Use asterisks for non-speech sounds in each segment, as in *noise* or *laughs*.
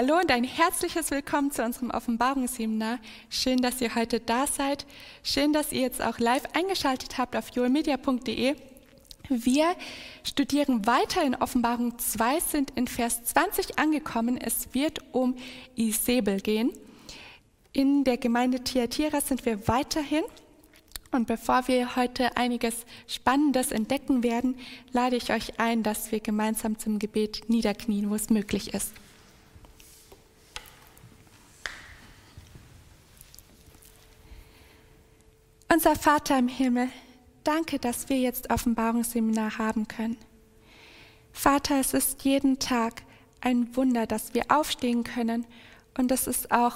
Hallo und ein herzliches Willkommen zu unserem Offenbarungsseminar. Schön, dass ihr heute da seid. Schön, dass ihr jetzt auch live eingeschaltet habt auf joelmedia.de. Wir studieren weiter in Offenbarung 2, sind in Vers 20 angekommen. Es wird um Isabel gehen. In der Gemeinde Thyatira sind wir weiterhin. Und bevor wir heute einiges Spannendes entdecken werden, lade ich euch ein, dass wir gemeinsam zum Gebet niederknien, wo es möglich ist. Unser Vater im Himmel, danke, dass wir jetzt Offenbarungsseminar haben können. Vater, es ist jeden Tag ein Wunder, dass wir aufstehen können und es ist auch,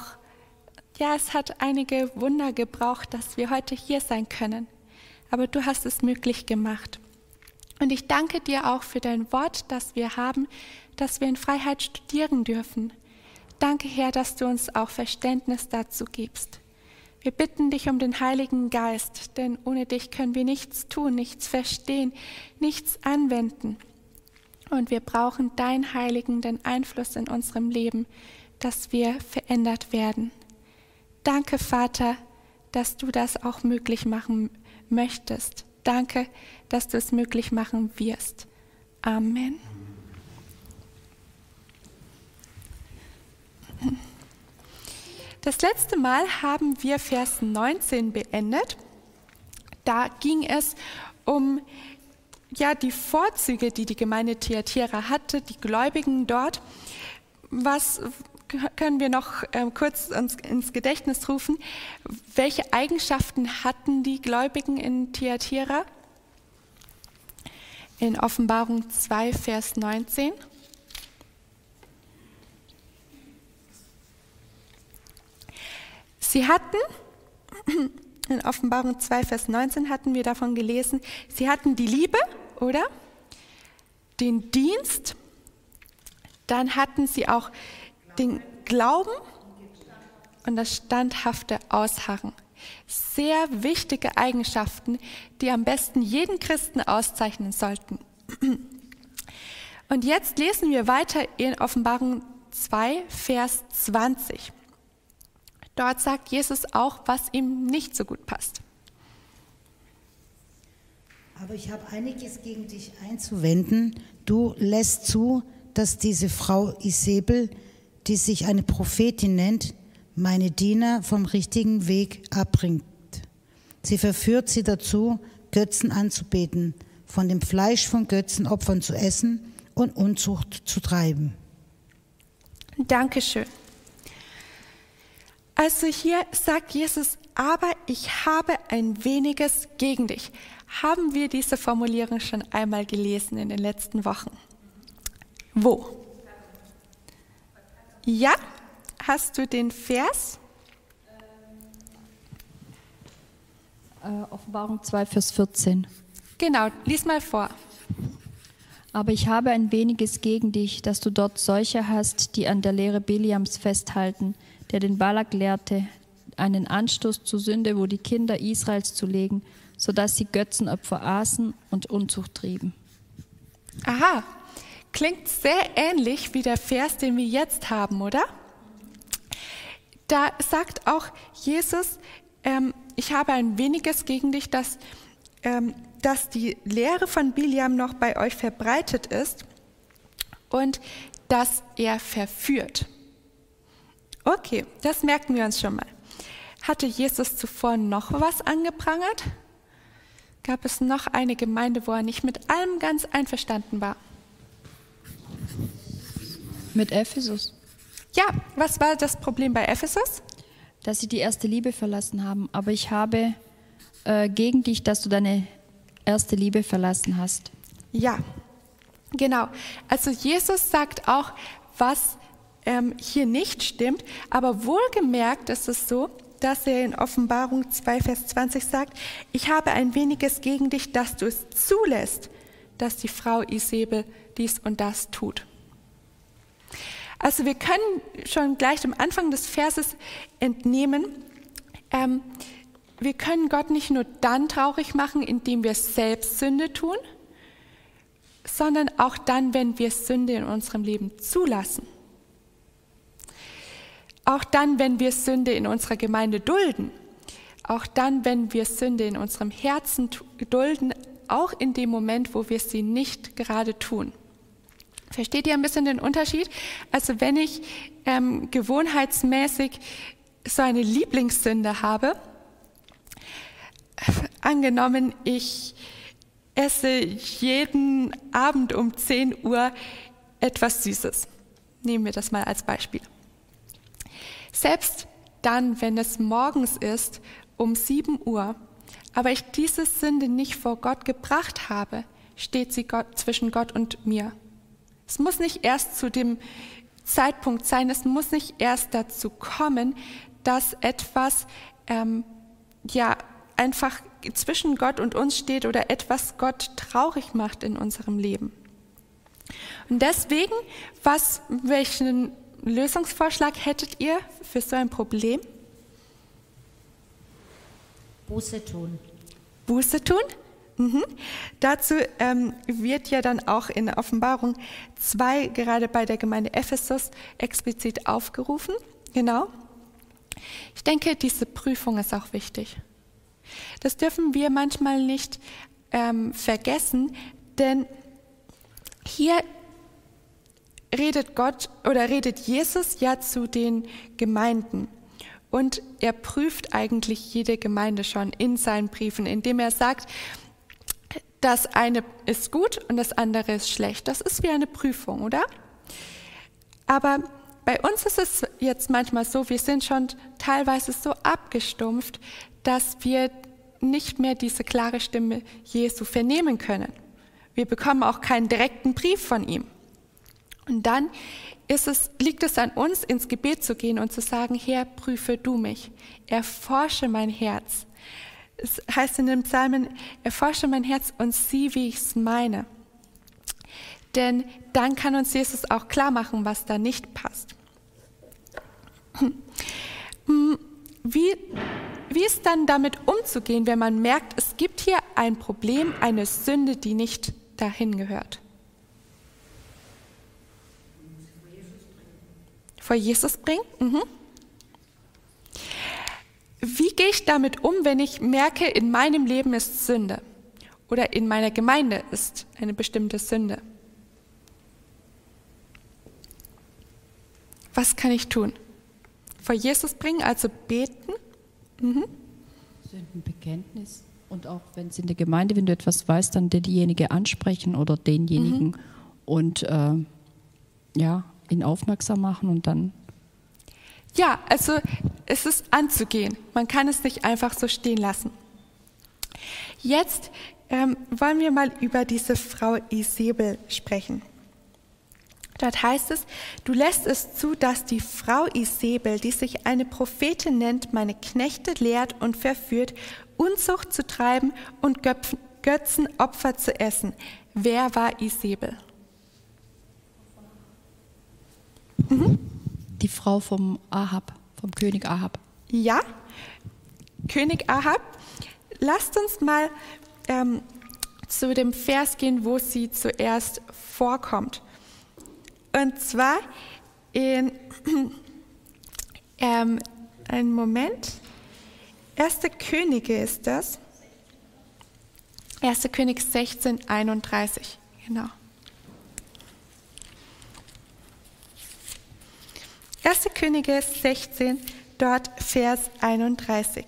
ja, es hat einige Wunder gebraucht, dass wir heute hier sein können. Aber du hast es möglich gemacht. Und ich danke dir auch für dein Wort, das wir haben, dass wir in Freiheit studieren dürfen. Danke, Herr, dass du uns auch Verständnis dazu gibst. Wir bitten dich um den Heiligen Geist, denn ohne dich können wir nichts tun, nichts verstehen, nichts anwenden. Und wir brauchen deinen heiligenden Einfluss in unserem Leben, dass wir verändert werden. Danke, Vater, dass du das auch möglich machen möchtest. Danke, dass du es möglich machen wirst. Amen. Das letzte Mal haben wir Vers 19 beendet. Da ging es um ja, die Vorzüge, die die Gemeinde Thyatira hatte, die Gläubigen dort. Was können wir noch äh, kurz uns ins Gedächtnis rufen? Welche Eigenschaften hatten die Gläubigen in Thyatira? In Offenbarung 2, Vers 19. Sie hatten, *clears throat* in Offenbarung 2, Vers 19 hatten wir davon gelesen, sie hatten die Liebe, oder? Den Dienst, dann hatten sie auch den Glauben und das standhafte Ausharren. Sehr wichtige Eigenschaften, die am besten jeden Christen auszeichnen sollten. Und jetzt lesen wir weiter in Offenbarung 2, Vers 20. Dort sagt Jesus auch, was ihm nicht so gut passt. Aber ich habe einiges gegen dich einzuwenden. Du lässt zu, dass diese Frau Isabel, die sich eine Prophetin nennt, meine Diener vom richtigen Weg abbringt. Sie verführt sie dazu, Götzen anzubeten, von dem Fleisch von Götzenopfern zu essen und Unzucht zu treiben. Dankeschön. Also hier sagt Jesus, aber ich habe ein weniges gegen dich. Haben wir diese Formulierung schon einmal gelesen in den letzten Wochen? Wo? Ja, hast du den Vers? Äh, Offenbarung 2, Vers 14. Genau, lies mal vor. Aber ich habe ein weniges gegen dich, dass du dort solche hast, die an der Lehre Biliams festhalten, der den Balak lehrte, einen Anstoß zur Sünde, wo die Kinder Israels zu legen, sodass sie Götzenopfer aßen und Unzucht trieben. Aha, klingt sehr ähnlich wie der Vers, den wir jetzt haben, oder? Da sagt auch Jesus, ähm, ich habe ein weniges gegen dich, dass, ähm, dass die Lehre von Biliam noch bei euch verbreitet ist und dass er verführt. Okay, das merken wir uns schon mal. Hatte Jesus zuvor noch was angeprangert? Gab es noch eine Gemeinde, wo er nicht mit allem ganz einverstanden war? Mit Ephesus. Ja, was war das Problem bei Ephesus? Dass sie die erste Liebe verlassen haben. Aber ich habe äh, gegen dich, dass du deine erste Liebe verlassen hast. Ja, genau. Also Jesus sagt auch, was ähm, hier nicht stimmt. Aber wohlgemerkt ist es so, dass er in Offenbarung 2, Vers 20 sagt, ich habe ein weniges gegen dich, dass du es zulässt, dass die Frau Isabel dies und das tut. Also wir können schon gleich am Anfang des Verses entnehmen, ähm, wir können Gott nicht nur dann traurig machen, indem wir selbst Sünde tun, sondern auch dann, wenn wir Sünde in unserem Leben zulassen. Auch dann, wenn wir Sünde in unserer Gemeinde dulden, auch dann, wenn wir Sünde in unserem Herzen dulden, auch in dem Moment, wo wir sie nicht gerade tun. Versteht ihr ein bisschen den Unterschied? Also wenn ich ähm, gewohnheitsmäßig so eine Lieblingssünde habe, angenommen, ich esse jeden Abend um 10 Uhr etwas Süßes. Nehmen wir das mal als Beispiel. Selbst dann, wenn es morgens ist, um 7 Uhr, aber ich diese Sünde nicht vor Gott gebracht habe, steht sie Gott, zwischen Gott und mir. Es muss nicht erst zu dem Zeitpunkt sein, es muss nicht erst dazu kommen, dass etwas ähm, ja einfach zwischen Gott und uns steht oder etwas Gott traurig macht in unserem Leben. Und deswegen, was, welchen Lösungsvorschlag hättet ihr für so ein Problem? Buße tun. Buße tun? Mhm. Dazu ähm, wird ja dann auch in Offenbarung 2 gerade bei der Gemeinde Ephesus explizit aufgerufen. Genau. Ich denke, diese Prüfung ist auch wichtig. Das dürfen wir manchmal nicht ähm, vergessen, denn hier redet Gott oder redet Jesus ja zu den Gemeinden. Und er prüft eigentlich jede Gemeinde schon in seinen Briefen, indem er sagt, das eine ist gut und das andere ist schlecht. Das ist wie eine Prüfung, oder? Aber bei uns ist es jetzt manchmal so, wir sind schon teilweise so abgestumpft, dass wir nicht mehr diese klare Stimme Jesu vernehmen können. Wir bekommen auch keinen direkten Brief von ihm. Und dann ist es, liegt es an uns, ins Gebet zu gehen und zu sagen, Herr, prüfe du mich, erforsche mein Herz. Es heißt in dem Psalmen, erforsche mein Herz und sieh, wie ich es meine. Denn dann kann uns Jesus auch klar machen, was da nicht passt. Wie, wie ist dann damit umzugehen, wenn man merkt, es gibt hier ein Problem, eine Sünde, die nicht dahin gehört? Vor Jesus bringen? Mhm. Wie gehe ich damit um, wenn ich merke, in meinem Leben ist Sünde oder in meiner Gemeinde ist eine bestimmte Sünde? Was kann ich tun? Vor Jesus bringen, also beten? Mhm. Sündenbekenntnis. Und auch wenn es in der Gemeinde, wenn du etwas weißt, dann diejenige ansprechen oder denjenigen mhm. und äh, ja, ihn aufmerksam machen und dann. Ja, also es ist anzugehen. Man kann es nicht einfach so stehen lassen. Jetzt ähm, wollen wir mal über diese Frau Isabel sprechen. Dort heißt es, du lässt es zu, dass die Frau Isabel, die sich eine Prophetin nennt, meine Knechte lehrt und verführt, Unzucht zu treiben und Götzenopfer zu essen. Wer war Isabel? Mhm. Die Frau vom Ahab, vom König Ahab. Ja, König Ahab. Lasst uns mal ähm, zu dem Vers gehen, wo sie zuerst vorkommt. Und zwar in *clears throat* ähm, einen Moment. Erste Könige ist das. Erste König 16, 31. Genau. Erste Könige 16, dort Vers 31.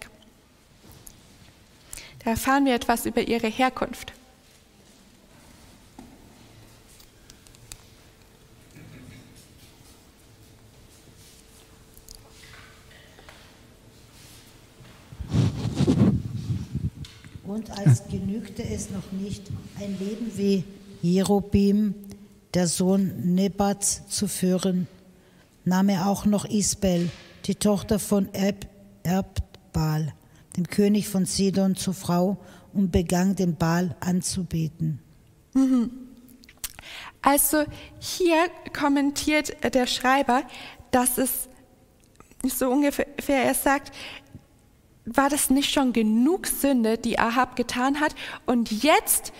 Da erfahren wir etwas über ihre Herkunft. Und als genügte es noch nicht, ein Leben wie Jerobim, der Sohn Nebats, zu führen, nahm er auch noch Isbel, die Tochter von Erb, Erbbaal, dem König von Sidon, zur Frau und begann den Baal anzubeten. Mhm. Also hier kommentiert der Schreiber, dass es so ungefähr, er sagt, war das nicht schon genug Sünde, die Ahab getan hat? Und jetzt,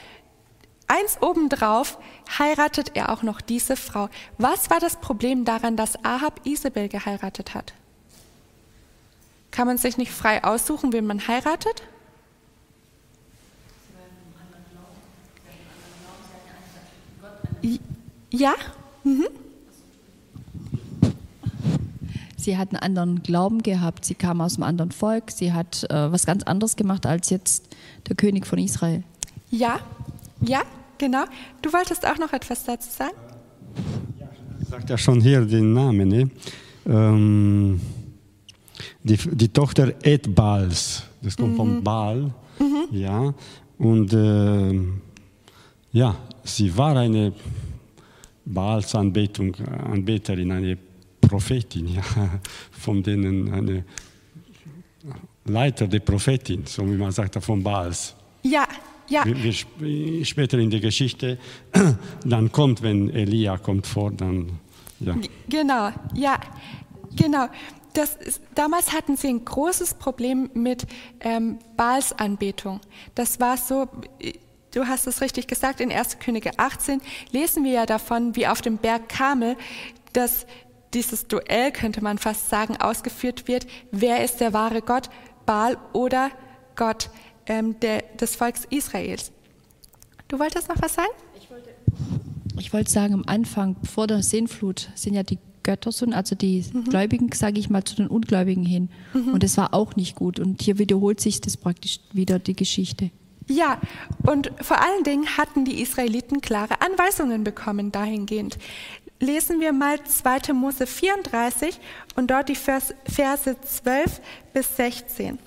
eins obendrauf, heiratet er auch noch diese Frau. Was war das Problem daran, dass Ahab Isabel geheiratet hat? Kann man sich nicht frei aussuchen, wen man heiratet? Ja? Mhm. Sie hat einen anderen Glauben gehabt, sie kam aus einem anderen Volk, sie hat äh, was ganz anderes gemacht als jetzt der König von Israel. Ja, ja, genau. Du wolltest auch noch etwas dazu sagen? Ja, sagt ja schon hier den Namen. Ne? Ähm, die, die Tochter Ed Baals, das kommt mhm. vom Baal, mhm. ja, und äh, ja, sie war eine Baals Anbetung, Anbeterin, eine Prophetin, *laughs* ja, von denen eine Leiter der Prophetin, so wie man sagt, von Baals. Ja. Wir, wir, später in der Geschichte, *clears throat* dann kommt, wenn Elia kommt vor, dann, ja. Genau, ja, genau. Ist, damals hatten sie ein großes Problem mit ähm, Baalsanbetung. Das war so, du hast es richtig gesagt, in 1. Könige 18 lesen wir ja davon, wie auf dem Berg Kamel, dass dieses Duell, könnte man fast sagen, ausgeführt wird. Wer ist der wahre Gott, Baal oder Gott ähm, der, des Volks Israels? Du wolltest noch was sagen? Ich wollte, ich wollte sagen, am Anfang, vor der Seenflut, sind ja die Götter, also die mhm. Gläubigen, sage ich mal, zu den Ungläubigen hin. Mhm. Und das war auch nicht gut. Und hier wiederholt sich das praktisch wieder, die Geschichte. Ja, und vor allen Dingen hatten die Israeliten klare Anweisungen bekommen dahingehend lesen wir mal 2. Mose 34 und dort die Verse 12 bis 16.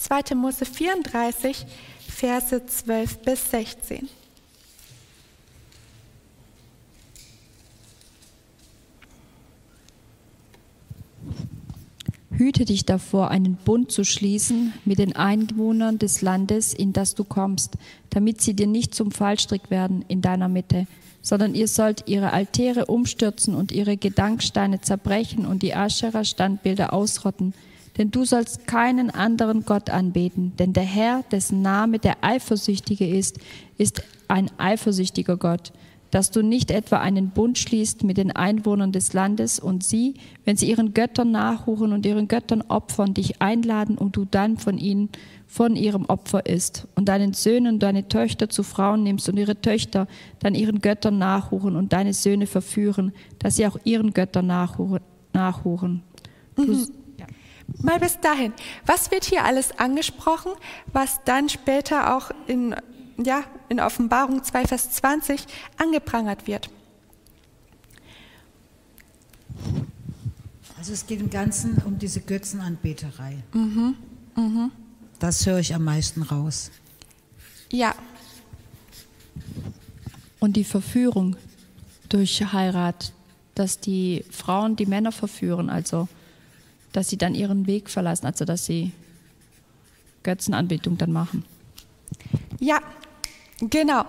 2. Mose 34, Verse 12 bis 16. Hüte dich davor, einen Bund zu schließen mit den Einwohnern des Landes, in das du kommst, damit sie dir nicht zum Fallstrick werden in deiner Mitte sondern ihr sollt ihre Altäre umstürzen und ihre Gedanksteine zerbrechen und die Aschera-Standbilder ausrotten. Denn du sollst keinen anderen Gott anbeten, denn der Herr, dessen Name der Eifersüchtige ist, ist ein eifersüchtiger Gott, dass du nicht etwa einen Bund schließt mit den Einwohnern des Landes und sie, wenn sie ihren Göttern nachhuren und ihren Göttern opfern, dich einladen und du dann von ihnen von ihrem Opfer ist und deinen Söhnen und deine Töchter zu Frauen nimmst und ihre Töchter dann ihren Göttern nachhuren und deine Söhne verführen, dass sie auch ihren Göttern nachhuren. nachhuren. Mhm. Mal bis dahin. Was wird hier alles angesprochen, was dann später auch in, ja, in Offenbarung 2, Vers 20 angeprangert wird? Also es geht im Ganzen um diese Götzenanbeterei. Mhm. Mhm. Das höre ich am meisten raus. Ja. Und die Verführung durch Heirat, dass die Frauen die Männer verführen, also dass sie dann ihren Weg verlassen, also dass sie Götzenanbetung dann machen. Ja, genau.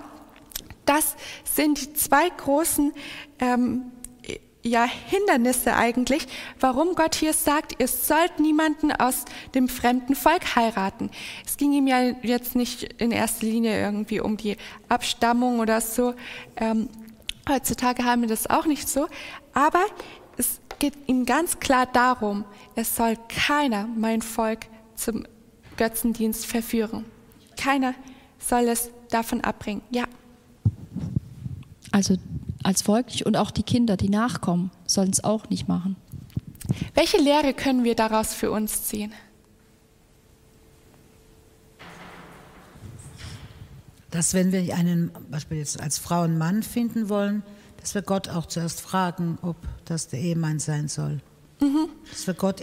Das sind die zwei großen ähm, ja, Hindernisse eigentlich, warum Gott hier sagt, ihr sollt niemanden aus dem fremden Volk heiraten. Es ging ihm ja jetzt nicht in erster Linie irgendwie um die Abstammung oder so. Ähm, heutzutage haben wir das auch nicht so. Aber es geht ihm ganz klar darum, es soll keiner mein Volk zum Götzendienst verführen. Keiner soll es davon abbringen. Ja. Also als Volk und auch die Kinder, die nachkommen, sollen es auch nicht machen. Welche Lehre können wir daraus für uns ziehen? Dass wenn wir einen, Beispiel jetzt als Frau einen Mann finden wollen, dass wir Gott auch zuerst fragen, ob das der Ehemann sein soll. Mhm. Dass wir Gott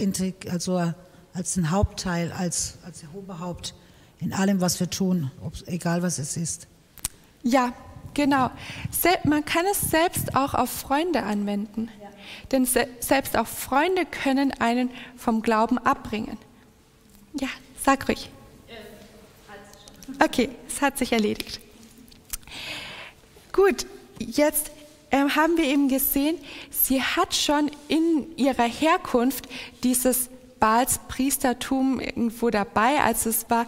also als den Hauptteil, als, als Oberhaupt in allem, was wir tun, egal was es ist. Ja, Genau. Man kann es selbst auch auf Freunde anwenden. Ja. Denn selbst auch Freunde können einen vom Glauben abbringen. Ja, sag ruhig. Okay, es hat sich erledigt. Gut, jetzt äh, haben wir eben gesehen, sie hat schon in ihrer Herkunft dieses Baals Priestertum irgendwo dabei. Also es war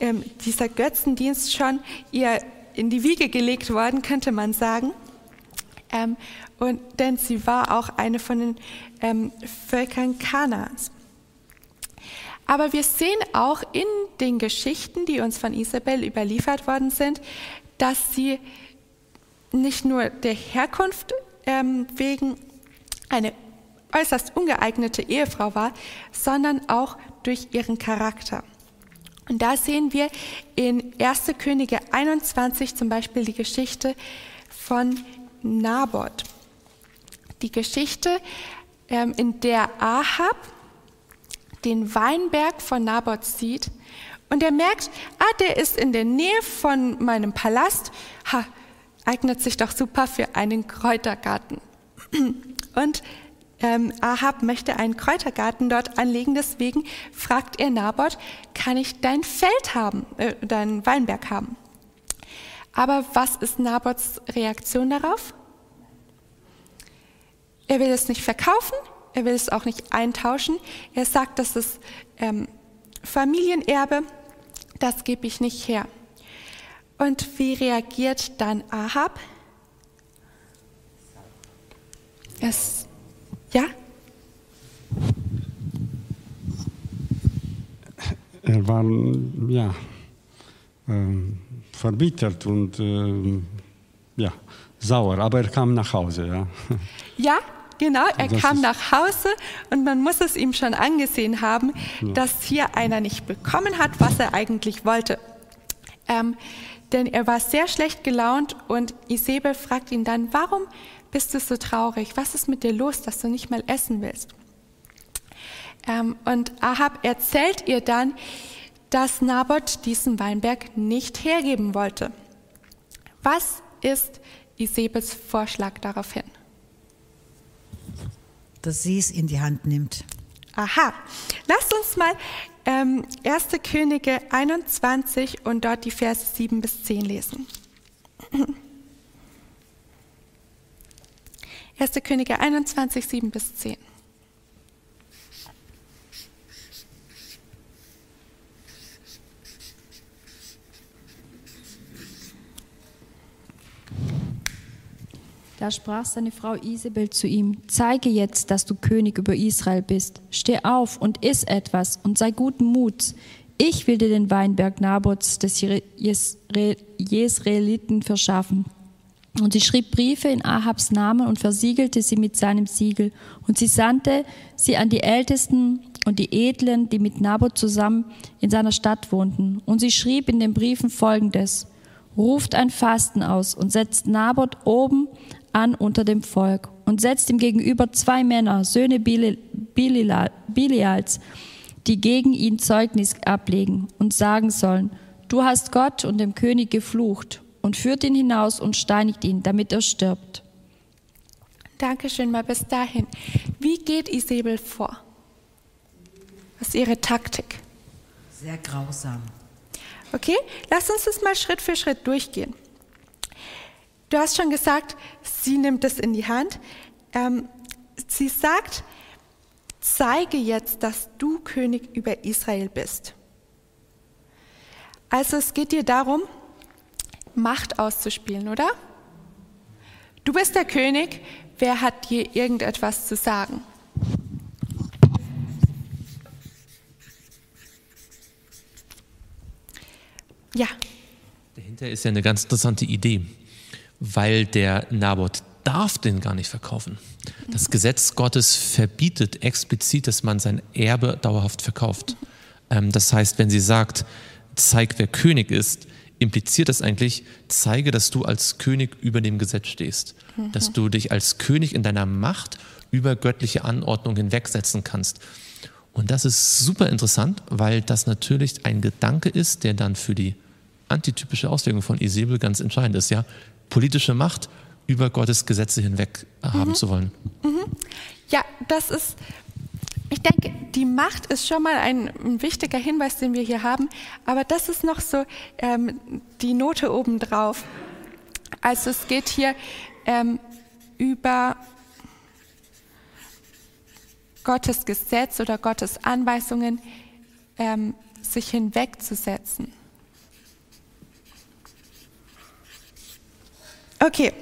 ähm, dieser Götzendienst schon ihr in die Wiege gelegt worden, könnte man sagen. Ähm, und, denn sie war auch eine von den ähm, Völkern Kanaans. Aber wir sehen auch in den Geschichten, die uns von Isabel überliefert worden sind, dass sie nicht nur der Herkunft ähm, wegen eine äußerst ungeeignete Ehefrau war, sondern auch durch ihren Charakter. Und da sehen wir in 1. Könige 21 zum Beispiel die Geschichte von Naboth. Die Geschichte, ähm, in der Ahab den Weinberg von Naboth sieht und er merkt, ah, der ist in der Nähe von meinem Palast, ha, eignet sich doch super für einen Kräutergarten. *clears throat* Und ähm, Ahab möchte einen Kräutergarten dort anlegen, deswegen fragt er Naboth, kann ich dein Feld haben, äh, deinen Weinberg haben? Aber was ist Naboths Reaktion darauf? Er will es nicht verkaufen, er will es auch nicht eintauschen. Er sagt, das ist ähm, Familienerbe, das gebe ich nicht her. Und wie reagiert dann Ahab? Es, ja? Er war ja, ähm, verbittert und ähm, ja, sauer, aber er kam nach Hause. Ja, *laughs* ja genau, er das kam nach Hause und man muss es ihm schon angesehen haben, ja. dass hier einer nicht bekommen hat, was er eigentlich wollte. Ähm, denn er war sehr schlecht gelaunt und Isabel fragt ihn dann, warum bist du so traurig? Was ist mit dir los, dass du nicht mal essen willst? Ähm, und Ahab erzählt ihr dann, dass Naboth diesen Weinberg nicht hergeben wollte. Was ist Isabels Vorschlag daraufhin? Dass sie es in die Hand nimmt. Aha, lasst uns mal ähm, 1. Könige 21 und dort die Verse 7 bis 10 lesen. *clears throat* 1. Könige 21, 7 bis 10. Da sprach seine Frau Isabel zu ihm, zeige jetzt, dass du König über Israel bist. Steh auf und iss etwas und sei guten Muts. Ich will dir den Weinberg Nabots des Jesraeliten verschaffen. Und sie schrieb Briefe in Ahabs Namen und versiegelte sie mit seinem Siegel. Und sie sandte sie an die Ältesten und die Edlen, die mit Naboth zusammen in seiner Stadt wohnten. Und sie schrieb in den Briefen folgendes. Ruft ein Fasten aus und setzt Naboth oben an unter dem Volk und setzt ihm gegenüber zwei Männer, Söhne Bilials, die gegen ihn Zeugnis ablegen und sagen sollen, du hast Gott und dem König geflucht und führt ihn hinaus und steinigt ihn, damit er stirbt. Dankeschön mal bis dahin. Wie geht Isabel vor? Was ist ihre Taktik? Sehr grausam. Okay, lass uns das mal Schritt für Schritt durchgehen. Du hast schon gesagt, sie nimmt es in die Hand. Ähm, sie sagt, zeige jetzt, dass du König über Israel bist. Also es geht dir darum, Macht auszuspielen, oder? Du bist der König, wer hat dir irgendetwas zu sagen? Ja. Dahinter ist ja eine ganz interessante Idee weil der Naboth darf den gar nicht verkaufen. Das Gesetz Gottes verbietet explizit, dass man sein Erbe dauerhaft verkauft. Ähm, das heißt, wenn sie sagt, zeig, wer König ist, impliziert das eigentlich, zeige, dass du als König über dem Gesetz stehst, dass du dich als König in deiner Macht über göttliche Anordnung hinwegsetzen kannst. Und das ist super interessant, weil das natürlich ein Gedanke ist, der dann für die antitypische Auslegung von Isabel ganz entscheidend ist. Ja, politische Macht über Gottes Gesetze hinweg haben mhm. zu wollen. Mhm. Ja, das ist, ich denke, die Macht ist schon mal ein, ein, wichtiger Hinweis, den wir hier haben, aber das ist noch so ähm, die Note obendrauf. Also es geht hier ähm, über Gottes Gesetz oder Gottes Anweisungen ähm, sich hinwegzusetzen. Okay,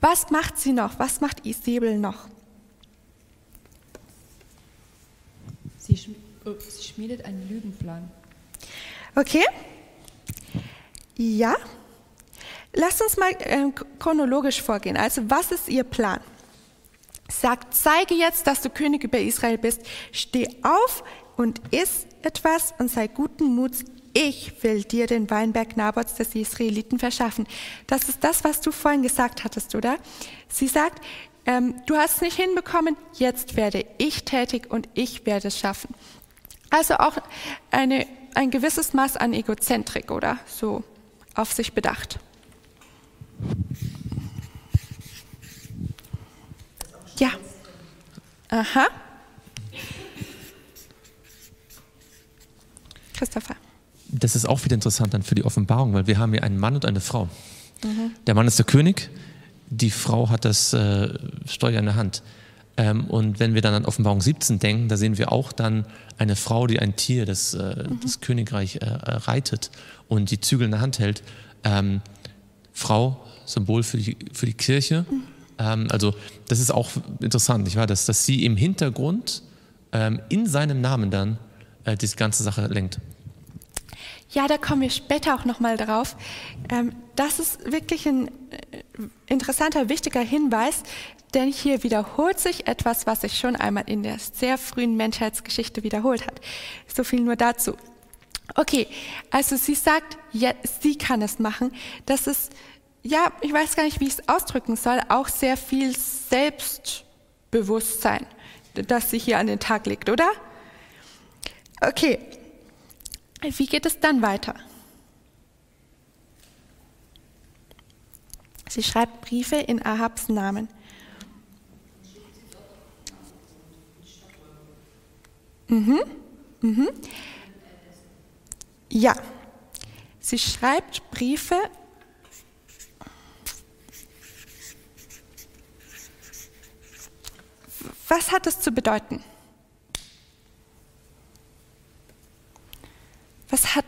was macht sie noch? Was macht Isabel noch? Sie, Oh, sie schmiedet einen Lügenplan. Okay? Ja. Lasst uns mal äh, chronologisch vorgehen. Also, was ist ihr Plan? Sagt, zeige jetzt, dass du König über Israel bist. Steh auf und iss etwas und sei guten Muts. Ich will dir den Weinberg Nabots des Israeliten verschaffen. Das ist das, was du vorhin gesagt hattest, oder? Sie sagt, ähm, du hast es nicht hinbekommen, jetzt werde ich tätig und ich werde es schaffen. Also auch eine, ein gewisses Maß an Egozentrik, oder? So auf sich bedacht. Ja. Aha. Christopher. Das ist auch wieder interessant dann für die Offenbarung, weil wir haben hier einen Mann und eine Frau. Mhm. Der Mann ist der König, die Frau hat das äh, Steuer in der Hand. Ähm, und wenn wir dann an Offenbarung 17 denken, da sehen wir auch dann eine Frau, die ein Tier, das äh, mhm. das Königreich äh, reitet und die Zügel in der Hand hält. Ähm, Frau, Symbol für die, für die Kirche. Mhm. Ähm, also das ist auch interessant, nicht wahr? Dass, dass sie im Hintergrund ähm, in seinem Namen dann äh, diese ganze Sache lenkt. Ja, da kommen wir später auch nochmal drauf. Ähm, das ist wirklich ein äh, interessanter, wichtiger Hinweis, denn hier wiederholt sich etwas, was sich schon einmal in der sehr frühen Menschheitsgeschichte wiederholt hat. So viel nur dazu. Okay, also sie sagt, ja, sie kann es machen. Das ist, ja, ich weiß gar nicht, wie ich es ausdrücken soll, auch sehr viel Selbstbewusstsein, das sie hier an den Tag legt, oder? Okay, wie geht es dann weiter? Sie schreibt Briefe in Ahabs Namen. Mhm. Mhm. Ja, sie schreibt Briefe. Was hat es zu bedeuten? Was hat,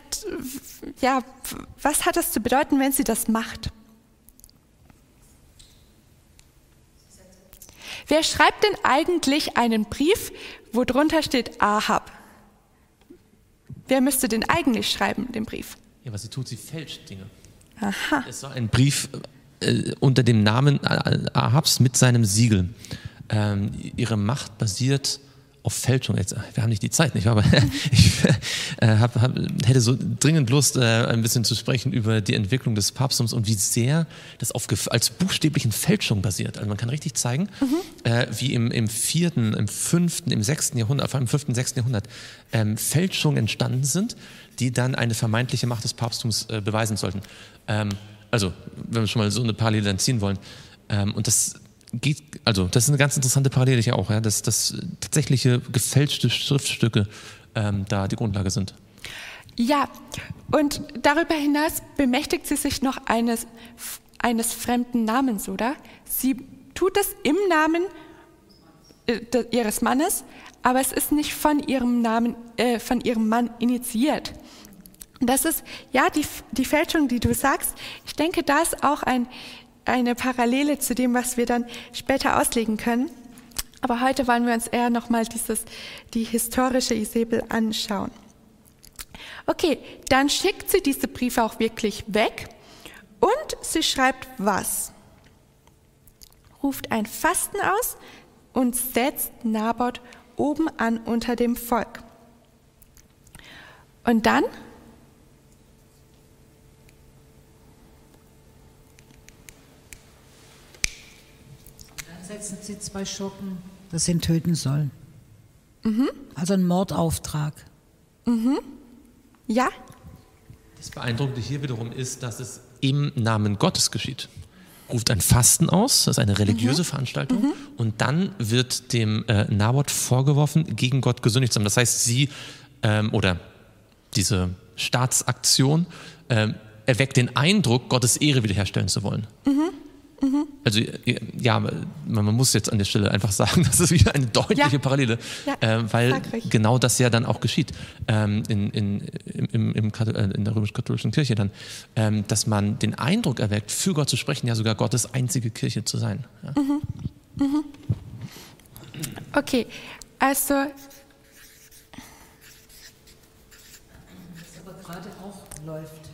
ja, was hat es zu bedeuten, wenn sie das macht? Wer schreibt denn eigentlich einen Brief, wo drunter steht Ahab? Wer müsste den eigentlich schreiben, den Brief? Ja, was sie tut, sie fälscht Dinge. Aha. Es war ein Brief äh, unter dem Namen Ahabs mit seinem Siegel. Ähm, ihre Macht basiert auf Fälschung. Jetzt, wir haben nicht die Zeit, nicht wahr? Aber *laughs* ich äh, hab, hab, hätte so dringend Lust, äh, ein bisschen zu sprechen über die Entwicklung des Papsttums und wie sehr das auf, als buchstäblichen Fälschung basiert. Also man kann richtig zeigen, mhm. äh, wie im, im vierten, im fünften, im sechsten Jahrhundert, vor allem im fünften, sechsten Jahrhundert, ähm, Fälschungen entstanden sind, die dann eine vermeintliche Macht des Papsttums äh, beweisen sollten. Ähm, also, wenn wir schon mal so eine Parallele ziehen wollen. Ähm, und das geht, also das ist eine ganz interessante Parallele hier auch, ja, dass, dass tatsächliche gefälschte Schriftstücke ähm, da die Grundlage sind. Ja, und darüber hinaus bemächtigt sie sich noch eines, eines fremden Namens, oder? Sie tut es im Namen äh, ihres Mannes, aber es ist nicht von ihrem Namen, äh, von ihrem Mann initiiert. Das ist, ja, die, die Fälschung, die du sagst. Ich denke, da ist auch ein eine Parallele zu dem, was wir dann später auslegen können. Aber heute wollen wir uns eher nochmal dieses, die historische Isabel anschauen. Okay, dann schickt sie diese Briefe auch wirklich weg und sie schreibt was? Ruft ein Fasten aus und setzt Naboth oben an unter dem Volk. Und dann setzen sie zwei Schocken, das ihn töten sollen. Mhm. Also ein Mordauftrag. Mhm. Ja. Das Beeindruckende hier wiederum ist, dass es im Namen Gottes geschieht. Ruft ein Fasten aus, das ist eine religiöse mhm. Veranstaltung, mhm. und dann wird dem äh, Naboth vorgeworfen, gegen Gott gesündigt zu haben. Das heißt, sie ähm, oder diese Staatsaktion ähm, erweckt den Eindruck, Gottes Ehre wiederherstellen zu wollen. Mhm. Mhm. Also ja, man muss jetzt an der Stelle einfach sagen, *laughs* das ist wieder eine deutliche ja. Parallele, ja. Äh, weil genau das ja dann auch geschieht ähm, in, in, im, im, äh, in der römisch-katholischen Kirche dann, ähm, dass man den Eindruck erweckt, für Gott zu sprechen, ja sogar Gottes einzige Kirche zu sein. Ja. Mhm. Mhm. Okay, also Das aber gerade auch läuft,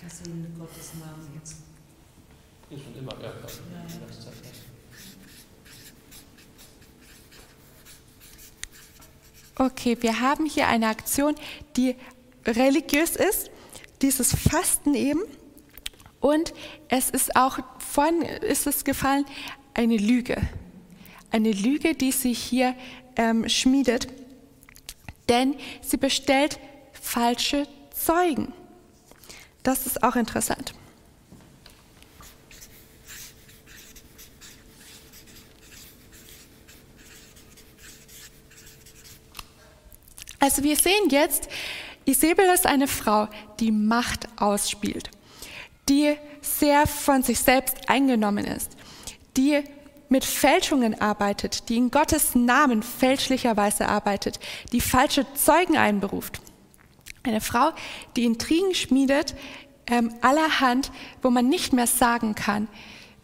dass in Gottes Namen jetzt ist schon immer, ja, klar. Okay, wir haben hier eine Aktion, die religiös ist, dieses Fasten eben. Und es ist auch, vorhin ist es gefallen, eine Lüge. Eine Lüge, die sie hier ähm, schmiedet. Denn sie bestellt falsche Zeugen. Das ist auch interessant. Also wir sehen jetzt, Isabel ist eine Frau, die Macht ausspielt, die sehr von sich selbst eingenommen ist, die mit Fälschungen arbeitet, die in Gottes Namen fälschlicherweise arbeitet, die falsche Zeugen einberuft. Eine Frau, die Intrigen schmiedet, ähm, allerhand, wo man nicht mehr sagen kann,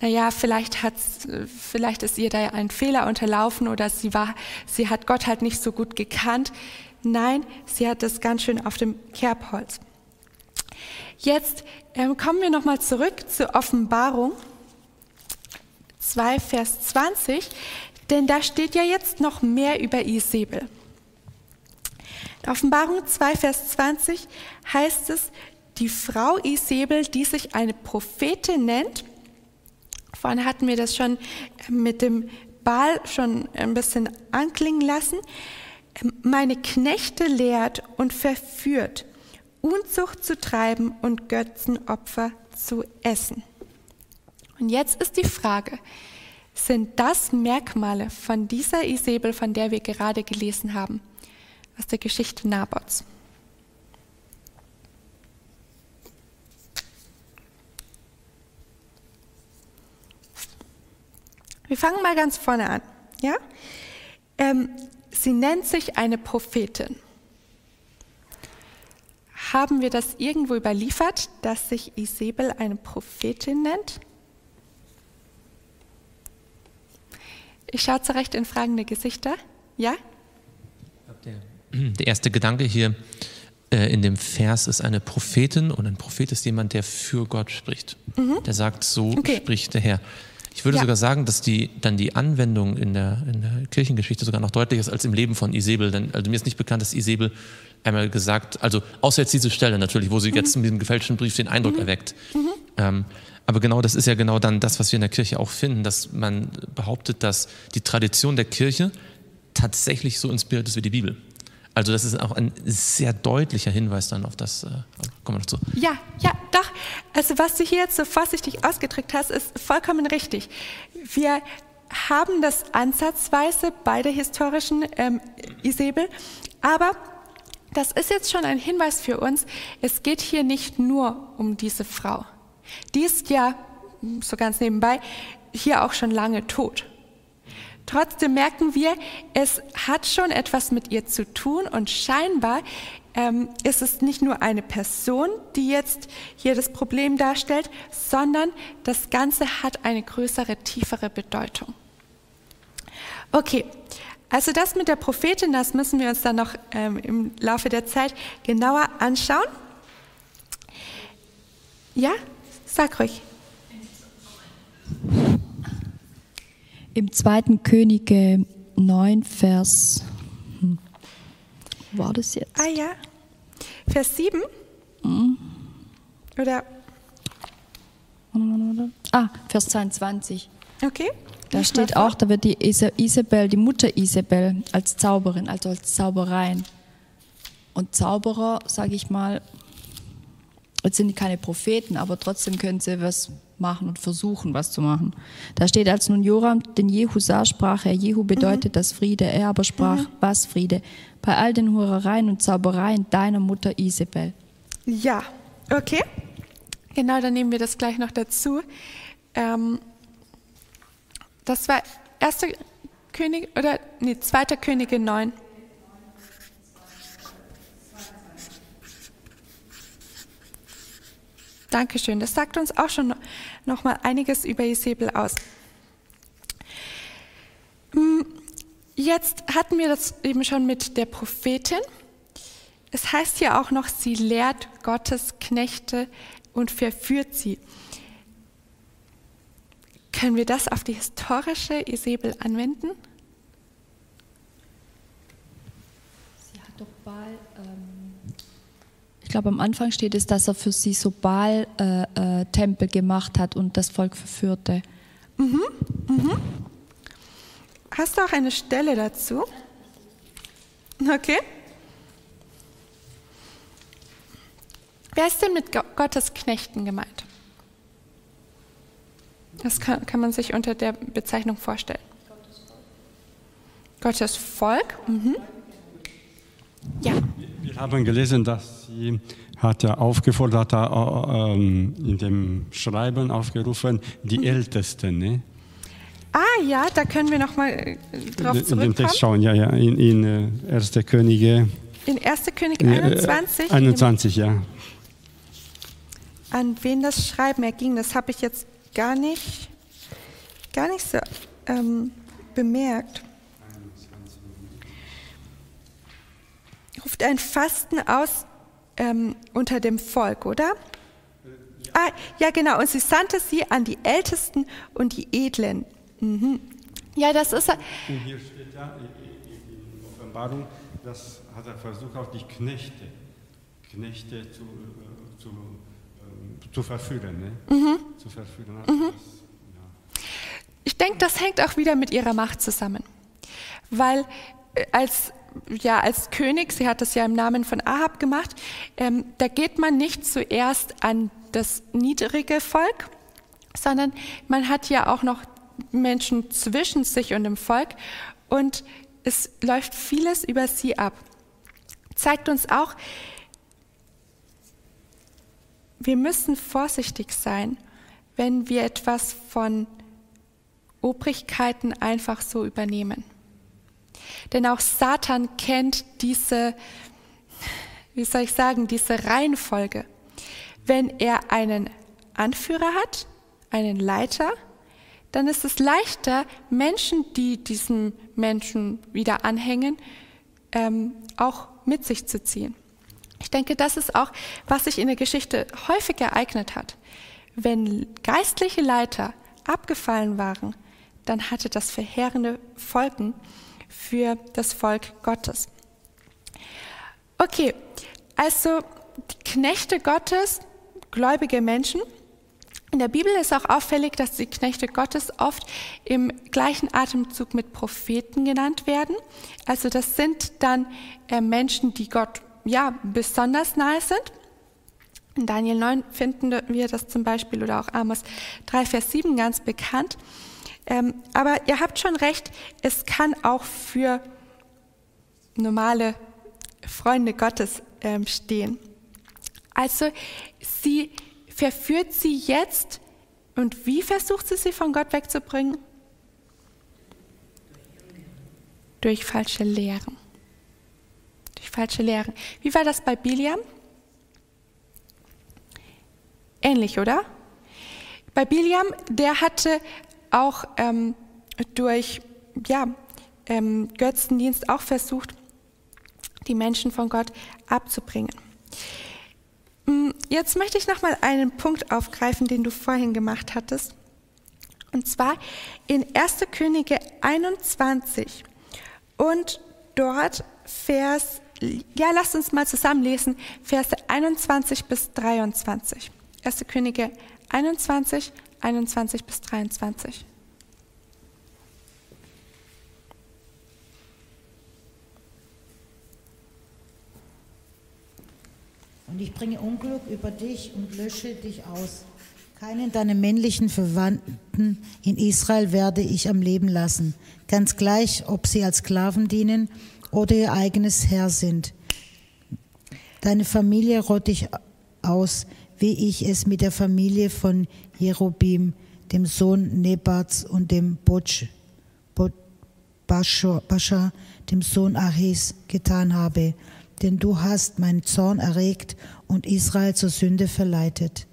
naja, vielleicht, hat's, vielleicht ist ihr da ein Fehler unterlaufen oder sie, war, sie hat Gott halt nicht so gut gekannt. Nein, sie hat das ganz schön auf dem Kerbholz. Jetzt ähm, kommen wir nochmal zurück zur Offenbarung 2, Vers 20, denn da steht ja jetzt noch mehr über Isabel. In Offenbarung 2, Vers 20 heißt es, die Frau Isabel, die sich eine Prophetin nennt, vorhin hatten wir das schon mit dem Baal schon ein bisschen anklingen lassen, meine Knechte lehrt und verführt, Unzucht zu treiben und Götzenopfer zu essen. Und jetzt ist die Frage, sind das Merkmale von dieser Isabel, von der wir gerade gelesen haben, aus der Geschichte Nabots? Wir fangen mal ganz vorne an. Ja? Ähm, Sie nennt sich eine Prophetin. Haben wir das irgendwo überliefert, dass sich Isabel eine Prophetin nennt? Ich schaue zurecht in fragende Gesichter. Ja? *clears throat* Der, erste Gedanke hier äh, in dem Vers ist eine Prophetin und ein Prophet ist jemand, der für Gott spricht. Mhm. Der sagt, so okay. spricht der Herr. Ich würde ja. sogar sagen, dass die, dann die Anwendung in der, in der Kirchengeschichte sogar noch deutlicher ist als im Leben von Isabel. Denn, also mir ist nicht bekannt, dass Isabel einmal gesagt, also außer jetzt diese Stelle natürlich, wo sie mhm. jetzt in diesem gefälschten Brief den Eindruck mhm. erweckt. Mhm. Ähm, aber genau das ist ja genau dann das, was wir in der Kirche auch finden, dass man behauptet, dass die Tradition der Kirche tatsächlich so inspiriert ist wie die Bibel. Also das ist auch ein sehr deutlicher Hinweis dann auf das. Äh, kommen wir noch. Ja, ja, doch. Also was du hier jetzt so vorsichtig ausgedrückt hast, ist vollkommen richtig. Wir haben das ansatzweise bei der historischen ähm, Isabel, aber das ist jetzt schon ein Hinweis für uns. Es geht hier nicht nur um diese Frau. Die ist ja, so ganz nebenbei, hier auch schon lange tot. Trotzdem merken wir, es hat schon etwas mit ihr zu tun und scheinbar ähm, ist es nicht nur eine Person, die jetzt hier das Problem darstellt, sondern das Ganze hat eine größere, tiefere Bedeutung. Okay, also das mit der Prophetin, das müssen wir uns dann noch ähm, im Laufe der Zeit genauer anschauen. Ja, sag ruhig. Im zweiten Könige 9, Vers. War das jetzt? Ah ja. Vers 7? Mhm. Oder? Ah, Vers 22. Okay. Da steht auch, da wird die Isabel, die Mutter Isabel, als Zauberin, also als Zauberein. Und Zauberer, sage ich mal, jetzt sind die keine Propheten, aber trotzdem können sie was machen und versuchen, was zu machen. Da steht, als nun Joram den Jehu sah, sprach er, Jehu bedeutet mhm. das Friede. Er aber sprach, mhm. was Friede? Bei all den Hurereien und Zaubereien deiner Mutter Isabel. Ja, okay. Genau, dann nehmen wir das gleich noch dazu. Ähm, das war erster König oder nee, zweiter Könige 9. Dankeschön. Das sagt uns auch schon noch mal einiges über Isabel aus. Hm, jetzt hatten wir das eben schon mit der Prophetin. es heißt hier auch noch, sie lehrt Gottes Knechte und verführt sie. Können wir das auf die historische Isabel anwenden? Sie hat doch ich glaube, am Anfang steht es, dass er für sie so Baal-Tempel äh, äh, gemacht hat und das Volk verführte. Mhm, mhm. Hast du auch eine Stelle dazu? Okay. Wer ist denn mit Gottes Knechten gemeint? Das kann, kann man sich unter der Bezeichnung vorstellen. Gottes Volk. Mhm. Ja. Wir haben gelesen, dass sie hat er aufgefordert, hat er, ähm, in dem Schreiben aufgerufen, die mhm. Ältesten. Ne? Ah ja, da können wir noch mal äh, drauf zurückkommen. In dem Text schauen, ja, ja, in, in äh, 1. Könige. In 1. Könige 21? Äh, 21, ja. An wen das Schreiben erging, das habe ich jetzt gar nicht, gar nicht so ähm, bemerkt. Ruft ein Fasten aus ähm, unter dem Volk, oder? Ah, ja, genau. Und sie sandte sie an die Ältesten und die Edlen. Mhm. Ja, das ist. Und hier steht ja in Offenbarung, das hat er versucht, auch die Knechte, Knechte zu, äh, zu, äh, zu verführen. Ne? Mhm. Zu verführen. Mhm. Das, ja. Ich denke, das hängt auch wieder mit ihrer Macht zusammen. Weil äh, als ja als König, sie hat das ja im Namen von Ahab gemacht, ähm, da geht man nicht zuerst an das niedrige Volk, sondern man hat ja auch noch Menschen zwischen sich und dem Volk und es läuft vieles über sie ab. Zeigt uns auch, wir müssen vorsichtig sein, wenn wir etwas von Obrigkeiten einfach so übernehmen. Denn auch Satan kennt diese, wie soll ich sagen, diese Reihenfolge. Wenn er einen Anführer hat, einen Leiter, dann ist es leichter, Menschen, die diesen Menschen wieder anhängen, ähm, auch mit sich zu ziehen. Ich denke, das ist auch, was sich in der Geschichte häufig ereignet hat. Wenn geistliche Leiter abgefallen waren, dann hatte das verheerende Folgen für das Volk Gottes. Okay, also die Knechte Gottes, gläubige Menschen. In der Bibel ist auch auffällig, dass die Knechte Gottes oft im gleichen Atemzug mit Propheten genannt werden. Also das sind dann äh, Menschen, die Gott ja besonders nahe sind. In Daniel 9 finden wir das zum Beispiel oder auch Amos 3, Vers 7 ganz bekannt. Ähm, aber ihr habt schon recht, es kann auch für normale Freunde Gottes ähm, stehen. Also sie verführt sie jetzt und wie versucht sie sie von Gott wegzubringen? Durch falsche Lehren. Durch falsche Lehren. Wie war das bei Biliam? Ähnlich, oder? Bei Biliam, der hatte auch ähm, durch ja, ähm, Götzendienst auch versucht, die Menschen von Gott abzubringen. Mm, jetzt möchte ich noch mal einen Punkt aufgreifen, den du vorhin gemacht hattest. Und zwar in 1. Könige 21 und dort Vers, ja, lasst uns mal zusammenlesen, Verse 21 bis 23. 1. Könige 21, 21 bis 23. Und ich bringe Unglück über dich und lösche dich aus. Keinen deiner männlichen Verwandten in Israel werde ich am Leben lassen, ganz gleich, ob sie als Sklaven dienen oder ihr eigenes Herr sind. Deine Familie rotte ich aus, wie ich es mit der Familie von Jerobim, dem Sohn Nebats und dem Botsch, Bascha, dem Sohn Achis, getan habe. Denn du hast meinen Zorn erregt und Israel zur Sünde verleitet.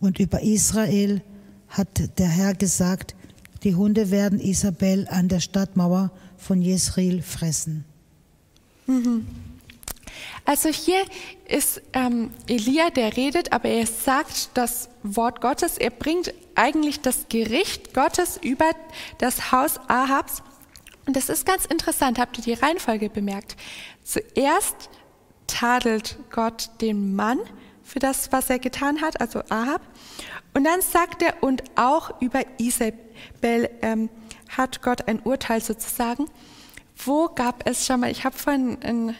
Und über Israel hat der Herr gesagt, die Hunde werden Isabel an der Stadtmauer von Jesreel fressen. Mhm. Also hier ist ähm, Elia, der redet, aber er sagt das Wort Gottes. Er bringt eigentlich das Gericht Gottes über das Haus Ahabs. Und das ist ganz interessant. Habt ihr die Reihenfolge bemerkt? Zuerst tadelt Gott den Mann für das, was er getan hat, also Ahab. Und dann sagt er, und auch über Isabel ähm, hat Gott ein Urteil sozusagen. Wo gab es schon mal, ich habe vorhin ein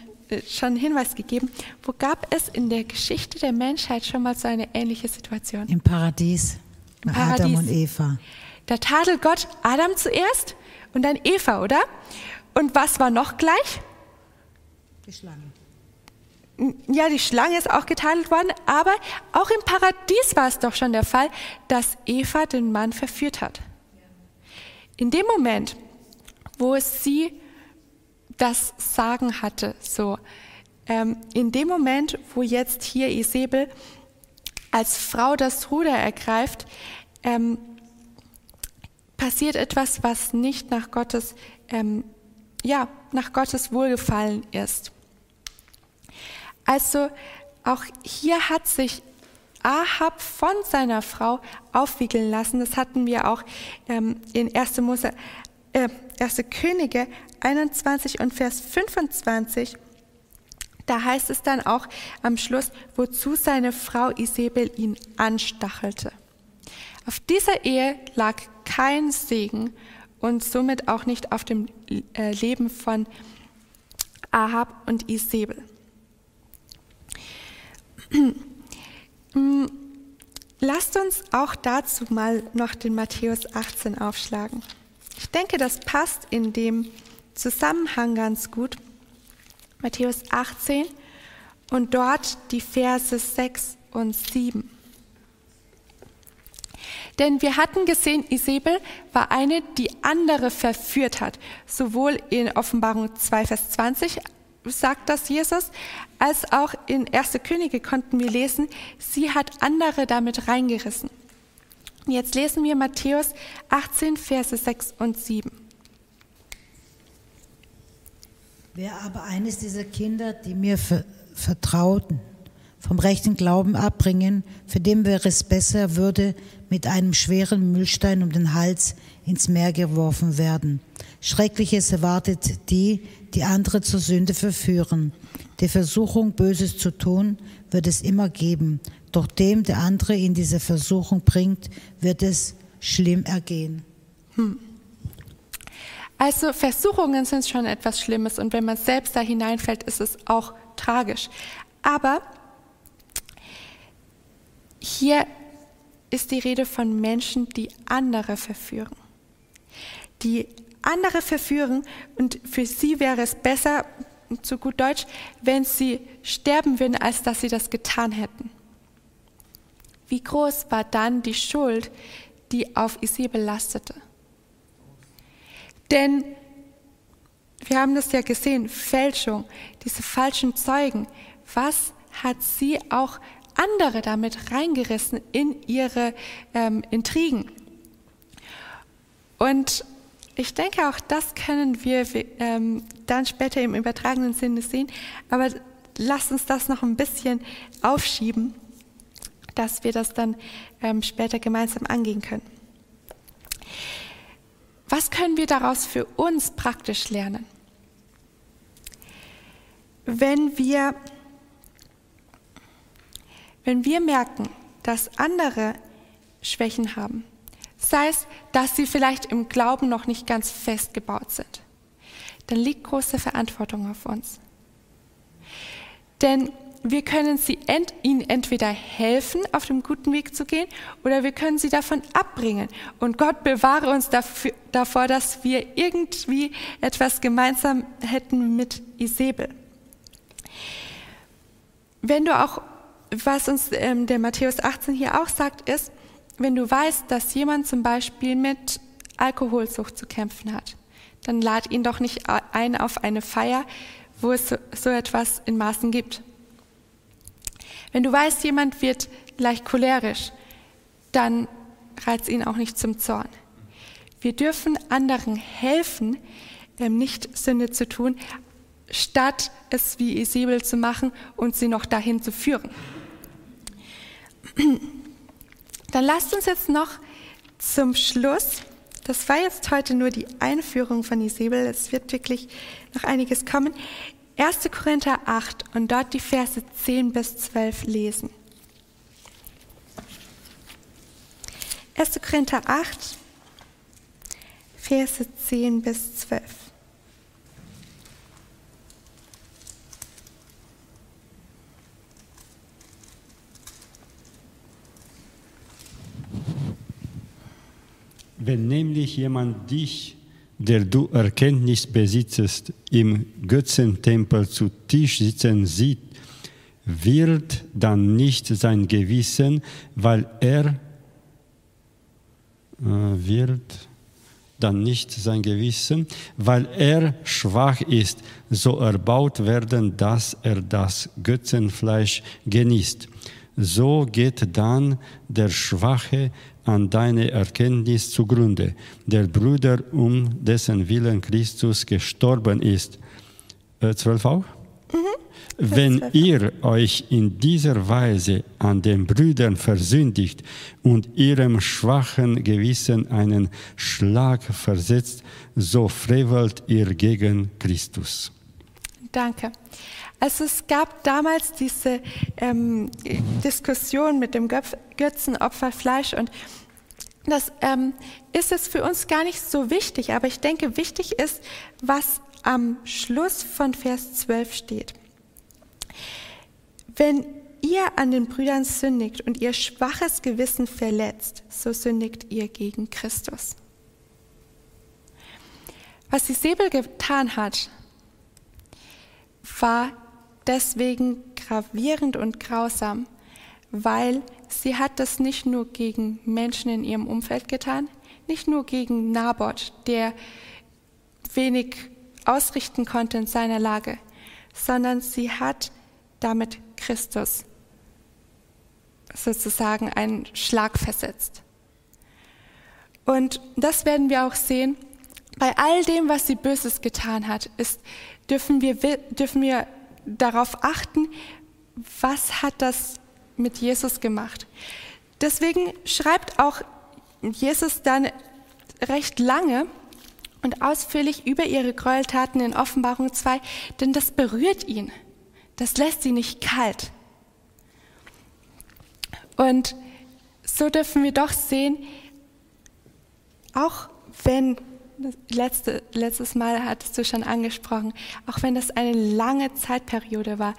schon einen Hinweis gegeben. Wo gab es in der Geschichte der Menschheit schon mal so eine ähnliche Situation? Im Paradies. Im Adam Paradies. und Eva. Da tadelt Gott Adam zuerst und dann Eva, oder? Und was war noch gleich? Die Schlange. Ja, die Schlange ist auch getadelt worden, aber auch im Paradies war es doch schon der Fall, dass Eva den Mann verführt hat. In dem Moment, wo es sie das Sagen hatte. So, ähm, in dem Moment, wo jetzt hier Isabel als Frau das Ruder ergreift, ähm, passiert etwas, was nicht nach Gottes, ähm, ja, nach Gottes Wohlgefallen ist. Also auch hier hat sich Ahab von seiner Frau aufwickeln lassen. Das hatten wir auch ähm, in 1. Mose, äh, 1. Könige 21 und Vers 25, da heißt es dann auch am Schluss, wozu seine Frau Isabel ihn anstachelte. Auf dieser Ehe lag kein Segen und somit auch nicht auf dem äh, Leben von Ahab und Isabel. *clears throat* Lasst uns auch dazu mal noch den Matthäus 18 aufschlagen. Ich denke, das passt in dem Zusammenhang ganz gut. Matthäus 18 und dort die Verse 6 und 7. Denn wir hatten gesehen, Isabel war eine, die andere verführt hat. Sowohl in Offenbarung 2, Vers 20 sagt das Jesus, als auch in 1. Könige konnten wir lesen, sie hat andere damit reingerissen. Jetzt lesen wir Matthäus 18, Verse 6 und 7. Wer aber eines dieser Kinder, die mir vertrauten, vom rechten Glauben abbringen, für den wäre es besser, würde mit einem schweren Müllstein um den Hals ins Meer geworfen werden. Schreckliches erwartet die, die andere zur Sünde verführen. Die Versuchung, Böses zu tun, wird es immer geben. Doch dem, der andere in diese Versuchung bringt, wird es schlimm ergehen. Hm. Also Versuchungen sind schon etwas Schlimmes und wenn man selbst da hineinfällt, ist es auch tragisch. Aber hier ist die Rede von Menschen, die andere verführen. Die andere verführen und für sie wäre es besser, zu gut Deutsch, wenn sie sterben würden, als dass sie das getan hätten. Wie groß war dann die Schuld, die auf Isabel lastete? Denn wir haben das ja gesehen, Fälschung, diese falschen Zeugen, was hat sie auch andere damit reingerissen in ihre ähm, Intrigen? Und ich denke, auch das können wir ähm, dann später im übertragenen Sinne sehen, aber lasst uns das noch ein bisschen aufschieben, dass wir das dann ähm, später gemeinsam angehen können. Was können wir daraus für uns praktisch lernen? Wenn wir, wenn wir merken, dass andere Schwächen haben, sei es, dass sie vielleicht im Glauben noch nicht ganz festgebaut sind, dann liegt große Verantwortung auf uns. Denn wir können sie ent, ihnen entweder helfen, auf dem guten Weg zu gehen, oder wir können sie davon abbringen. Und Gott bewahre uns dafür, davor, dass wir irgendwie etwas gemeinsam hätten mit Isabel. Wenn du auch, was uns ähm, der Matthäus 18 hier auch sagt, ist, wenn du weißt, dass jemand zum Beispiel mit Alkoholsucht zu kämpfen hat, dann lad ihn doch nicht ein auf eine Feier, wo es so, so etwas in Maßen gibt. Wenn du weißt, jemand wird leicht cholerisch, dann reizt ihn auch nicht zum Zorn. Wir dürfen anderen helfen, ähm, nicht Sünde zu tun, statt es wie Isabel zu machen und sie noch dahin zu führen. *clears throat* Dann lasst uns jetzt noch zum Schluss, das war jetzt heute nur die Einführung von Isabel, es wird wirklich noch einiges kommen, 1. Korinther 8 und dort die Verse 10 bis 12 lesen. 1. Korinther 8, Verse 10 bis 12. Wenn nämlich jemand dich, der du Erkenntnis besitzest, im Götzentempel zu Tisch sitzen sieht, wird dann nicht sein Gewissen, weil er äh, wird dann nicht sein Gewissen, weil er schwach ist, so erbaut werden, dass er das Götzenfleisch genießt. So geht dann der Schwache an deine Erkenntnis zugrunde, der Bruder, um dessen Willen Christus gestorben ist. Äh, zwölf auch? Mhm. Wenn ihr euch in dieser Weise an den Brüdern versündigt und ihrem schwachen Gewissen einen Schlag versetzt, so frevelt ihr gegen Christus. Danke. Also es gab damals diese ähm, Diskussion mit dem Götzenopferfleisch und das ähm, ist es für uns gar nicht so wichtig, aber ich denke, wichtig ist, was am Schluss von Vers 12 steht. Wenn ihr an den Brüdern sündigt und ihr schwaches Gewissen verletzt, so sündigt ihr gegen Christus. Was die Säbel getan hat, war deswegen gravierend und grausam, weil sie hat das nicht nur gegen Menschen in ihrem Umfeld getan, nicht nur gegen Naboth, der wenig ausrichten konnte in seiner Lage, sondern sie hat damit Christus sozusagen einen Schlag versetzt. Und das werden wir auch sehen. Bei all dem, was sie Böses getan hat, ist, dürfen, wir, dürfen wir darauf achten, was hat das mit Jesus gemacht. Deswegen schreibt auch Jesus dann recht lange und ausführlich über ihre Gräueltaten in Offenbarung 2, denn das berührt ihn. Das lässt sie nicht kalt. Und so dürfen wir doch sehen, auch wenn, letzte, letztes Mal hattest du schon angesprochen, auch wenn das eine lange Zeitperiode war,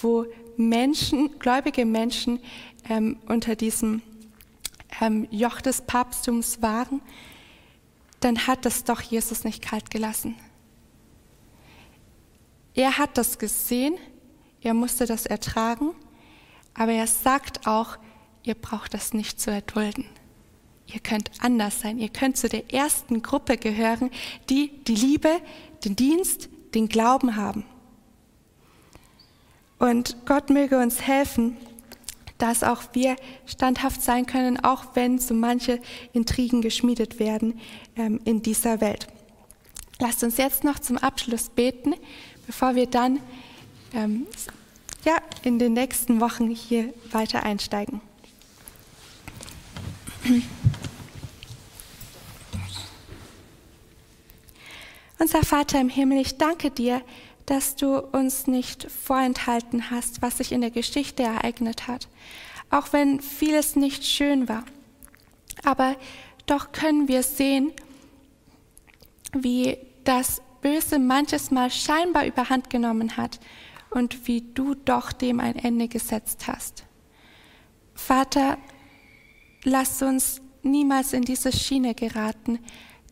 wo Menschen, gläubige Menschen ähm, unter diesem ähm, Joch des Papsttums waren, dann hat das doch Jesus nicht kalt gelassen. Er hat das gesehen, er musste das ertragen, aber er sagt auch, ihr braucht das nicht zu erdulden. Ihr könnt anders sein, ihr könnt zu der ersten Gruppe gehören, die die Liebe, den Dienst, den Glauben haben. Und Gott möge uns helfen, dass auch wir standhaft sein können, auch wenn so manche Intrigen geschmiedet werden ähm, in dieser Welt. Lasst uns jetzt noch zum Abschluss beten, bevor wir dann ähm, ja, in den nächsten Wochen hier weiter einsteigen. Unser Vater im Himmel, ich danke dir, dass du uns nicht vorenthalten hast, was sich in der Geschichte ereignet hat, auch wenn vieles nicht schön war. Aber doch können wir sehen, wie das Böse manches Mal scheinbar überhand genommen hat und wie du doch dem ein Ende gesetzt hast. Vater, lass uns niemals in diese Schiene geraten,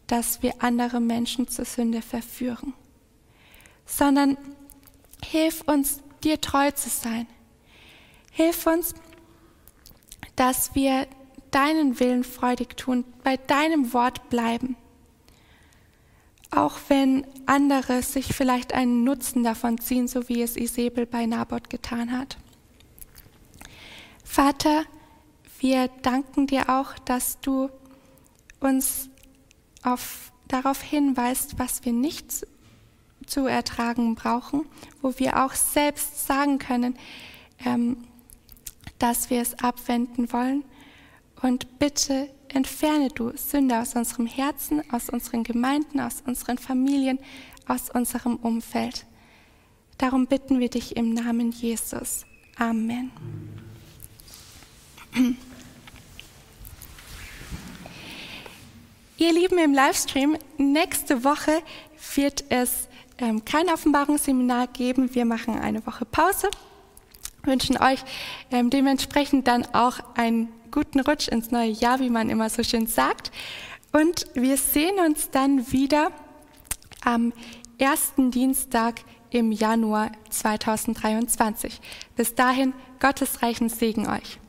dass wir andere Menschen zur Sünde verführen sondern hilf uns, dir treu zu sein. Hilf uns, dass wir deinen Willen freudig tun, bei deinem Wort bleiben. Auch wenn andere sich vielleicht einen Nutzen davon ziehen, so wie es Isabel bei Naboth getan hat. Vater, wir danken dir auch, dass du uns auf, darauf hinweist, was wir nicht zu ertragen brauchen, wo wir auch selbst sagen können, ähm, dass wir es abwenden wollen. Und bitte entferne du Sünde aus unserem Herzen, aus unseren Gemeinden, aus unseren Familien, aus unserem Umfeld. Darum bitten wir dich im Namen Jesus. Amen. Ihr Lieben im Livestream, nächste Woche wird es ähm, kein Offenbarungsseminar geben. Wir machen eine Woche Pause, wünschen euch ähm, dementsprechend dann auch einen guten Rutsch ins neue Jahr, wie man immer so schön sagt. Und wir sehen uns dann wieder am ersten Dienstag im Januar 2023. Bis dahin, Gottes reichen Segen euch.